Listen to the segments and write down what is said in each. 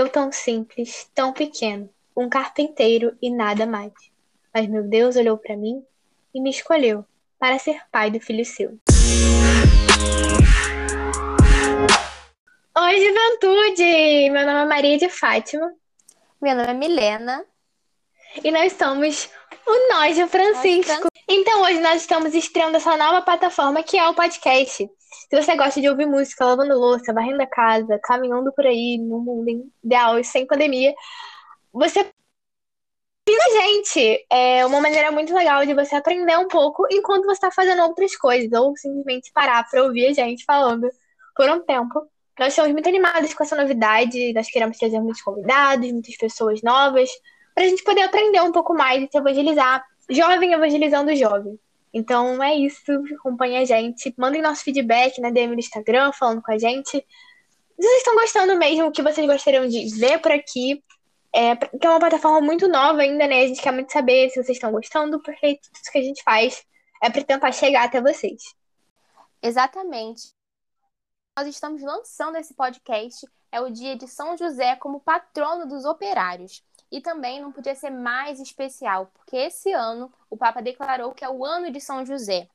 Eu tão simples, tão pequeno, um carpinteiro e nada mais. Mas meu Deus olhou para mim e me escolheu para ser pai do filho seu. Oi, juventude! Meu nome é Maria de Fátima. Meu nome é Milena. E nós somos o Nós de Francisco. Então hoje nós estamos estreando essa nova plataforma que é o podcast. Se você gosta de ouvir música, lavando louça, varrendo a casa, caminhando por aí no mundo ideal e sem pandemia, você gente, é uma maneira muito legal de você aprender um pouco enquanto você está fazendo outras coisas, ou simplesmente parar para ouvir a gente falando por um tempo. Nós estamos muito animados com essa novidade, nós queremos trazer muitos convidados, muitas pessoas novas, para a gente poder aprender um pouco mais e se evangelizar, jovem evangelizando jovem. Então é isso, acompanhe a gente, mandem nosso feedback na DM do Instagram, falando com a gente. Vocês estão gostando mesmo, o que vocês gostariam de ver por aqui, é, que é uma plataforma muito nova ainda, né? A gente quer muito saber se vocês estão gostando, porque tudo isso que a gente faz é para tentar chegar até vocês. Exatamente. Nós estamos lançando esse podcast, é o dia de São José como patrono dos operários. E também não podia ser mais especial, porque esse ano o Papa declarou que é o ano de São José.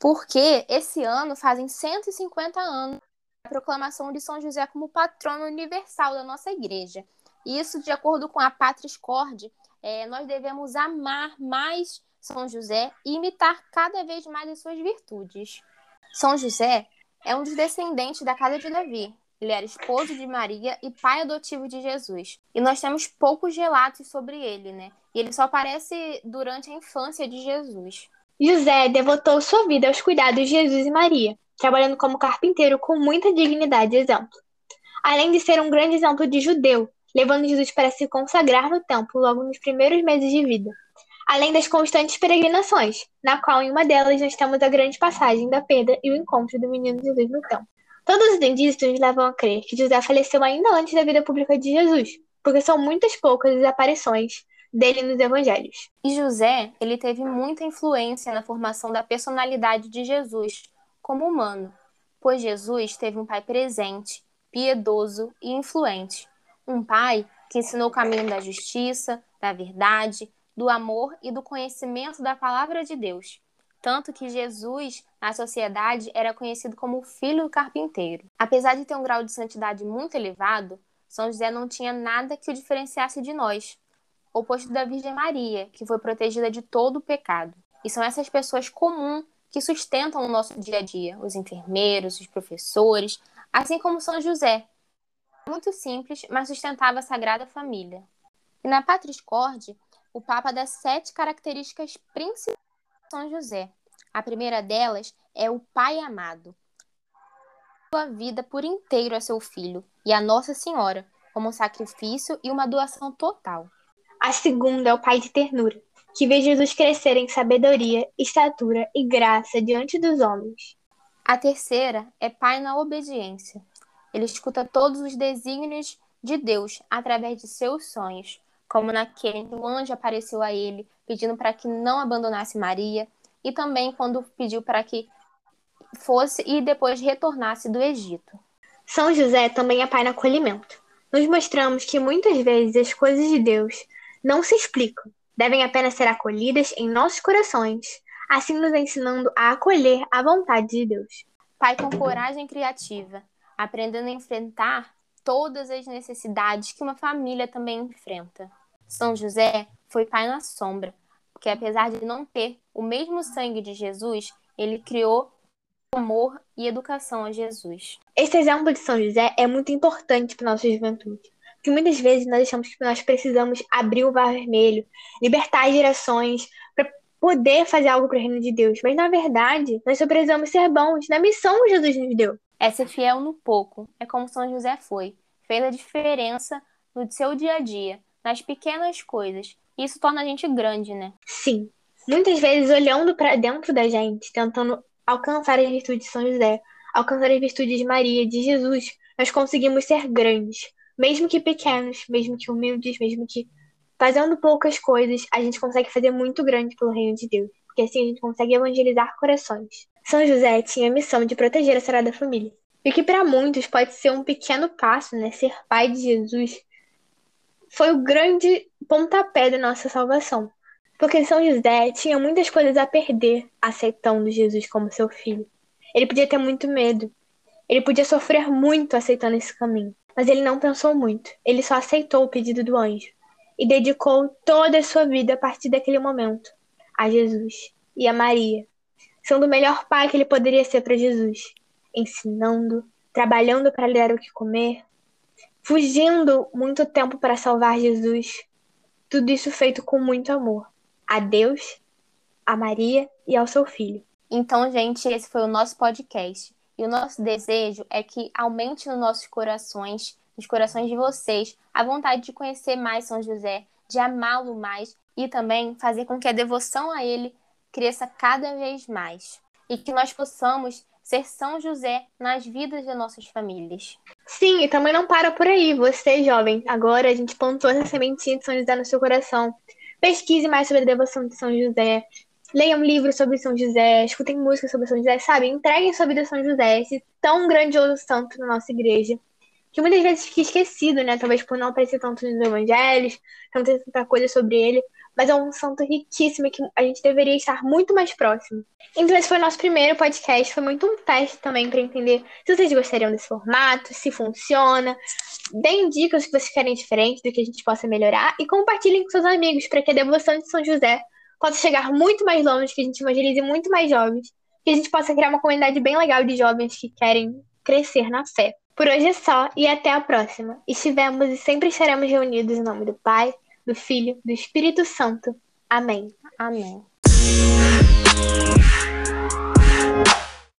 Porque esse ano fazem 150 anos a proclamação de São José como patrono universal da nossa igreja. Isso, de acordo com a Patris Cord, é, nós devemos amar mais São José e imitar cada vez mais as suas virtudes. São José é um dos descendentes da casa de Davi. Ele era esposo de Maria e pai adotivo de Jesus. E nós temos poucos relatos sobre ele, né? E ele só aparece durante a infância de Jesus. José devotou sua vida aos cuidados de Jesus e Maria, trabalhando como carpinteiro com muita dignidade e exemplo. Além de ser um grande exemplo de judeu, levando Jesus para se consagrar no templo logo nos primeiros meses de vida, além das constantes peregrinações, na qual em uma delas nós temos a grande passagem da perda e o encontro do menino Jesus no templo. Todos os indícios levam a crer que José faleceu ainda antes da vida pública de Jesus, porque são muitas poucas as aparições dele nos evangelhos. E José, ele teve muita influência na formação da personalidade de Jesus como humano, pois Jesus teve um pai presente, piedoso e influente, um pai que ensinou o caminho da justiça, da verdade, do amor e do conhecimento da palavra de Deus. Tanto que Jesus, na sociedade, era conhecido como o filho do carpinteiro. Apesar de ter um grau de santidade muito elevado, São José não tinha nada que o diferenciasse de nós, oposto da Virgem Maria, que foi protegida de todo o pecado. E são essas pessoas comuns que sustentam o nosso dia a dia, os enfermeiros, os professores, assim como São José, muito simples, mas sustentava a Sagrada Família. E na Patris Corde, o Papa dá sete características principais São José. A primeira delas é o Pai amado. Sua vida por inteiro a seu filho e a Nossa Senhora, como um sacrifício e uma doação total. A segunda é o Pai de ternura, que vê Jesus crescer em sabedoria, estatura e graça diante dos homens. A terceira é Pai na obediência, ele escuta todos os desígnios de Deus através de seus sonhos, como naquele que o anjo apareceu a ele, pedindo para que não abandonasse Maria, e também quando pediu para que fosse e depois retornasse do Egito. São José também é pai no acolhimento. Nos mostramos que muitas vezes as coisas de Deus não se explicam, devem apenas ser acolhidas em nossos corações, assim nos ensinando a acolher a vontade de Deus. Pai com coragem criativa, aprendendo a enfrentar todas as necessidades que uma família também enfrenta. São José foi pai na sombra, porque apesar de não ter o mesmo sangue de Jesus, ele criou amor e educação a Jesus. Esse exemplo de São José é muito importante para nossa juventude, porque muitas vezes nós achamos que nós precisamos abrir o mar vermelho, libertar as gerações para poder fazer algo para o reino de Deus, mas na verdade nós só precisamos ser bons na missão que Jesus nos deu. É ser fiel no pouco, é como São José foi. Fez a diferença no seu dia a dia, nas pequenas coisas. Isso torna a gente grande, né? Sim. Muitas vezes olhando para dentro da gente, tentando alcançar as virtudes de São José, alcançar as virtudes de Maria, de Jesus, nós conseguimos ser grandes. Mesmo que pequenos, mesmo que humildes, mesmo que fazendo poucas coisas, a gente consegue fazer muito grande pelo reino de Deus. Porque assim a gente consegue evangelizar corações. São José tinha a missão de proteger a Sagrada Família. E que para muitos pode ser um pequeno passo, né, ser pai de Jesus, foi o grande pontapé da nossa salvação. Porque São José tinha muitas coisas a perder aceitando Jesus como seu filho. Ele podia ter muito medo. Ele podia sofrer muito aceitando esse caminho. Mas ele não pensou muito. Ele só aceitou o pedido do anjo e dedicou toda a sua vida a partir daquele momento a Jesus e a Maria, sendo o melhor pai que ele poderia ser para Jesus, ensinando, trabalhando para lhe dar o que comer, fugindo muito tempo para salvar Jesus. Tudo isso feito com muito amor a Deus, a Maria e ao seu filho. Então, gente, esse foi o nosso podcast. E o nosso desejo é que aumente nos nossos corações, nos corações de vocês, a vontade de conhecer mais São José, de amá-lo mais e também fazer com que a devoção a ele cresça cada vez mais. E que nós possamos ser São José nas vidas das nossas famílias. Sim, e também não para por aí. Você, jovem, agora a gente plantou essa sementinha de São José no seu coração. Pesquise mais sobre a devoção de São José. Leiam livros sobre São José, escutem músicas sobre São José, sabe? Entreguem sua vida a São José, esse tão grandioso santo na nossa igreja. Que muitas vezes fica esquecido, né? Talvez por não aparecer tanto nos evangelhos, não ter tanta coisa sobre ele mas é um santo riquíssimo que a gente deveria estar muito mais próximo. Então, esse foi o nosso primeiro podcast. Foi muito um teste também para entender se vocês gostariam desse formato, se funciona. Deem dicas que vocês querem diferente do que a gente possa melhorar e compartilhem com seus amigos para que a devoção de São José possa chegar muito mais longe, que a gente evangelize muito mais jovens, que a gente possa criar uma comunidade bem legal de jovens que querem crescer na fé. Por hoje é só e até a próxima. Estivemos e sempre estaremos reunidos em nome do Pai, do Filho, do Espírito Santo. Amém. Amém.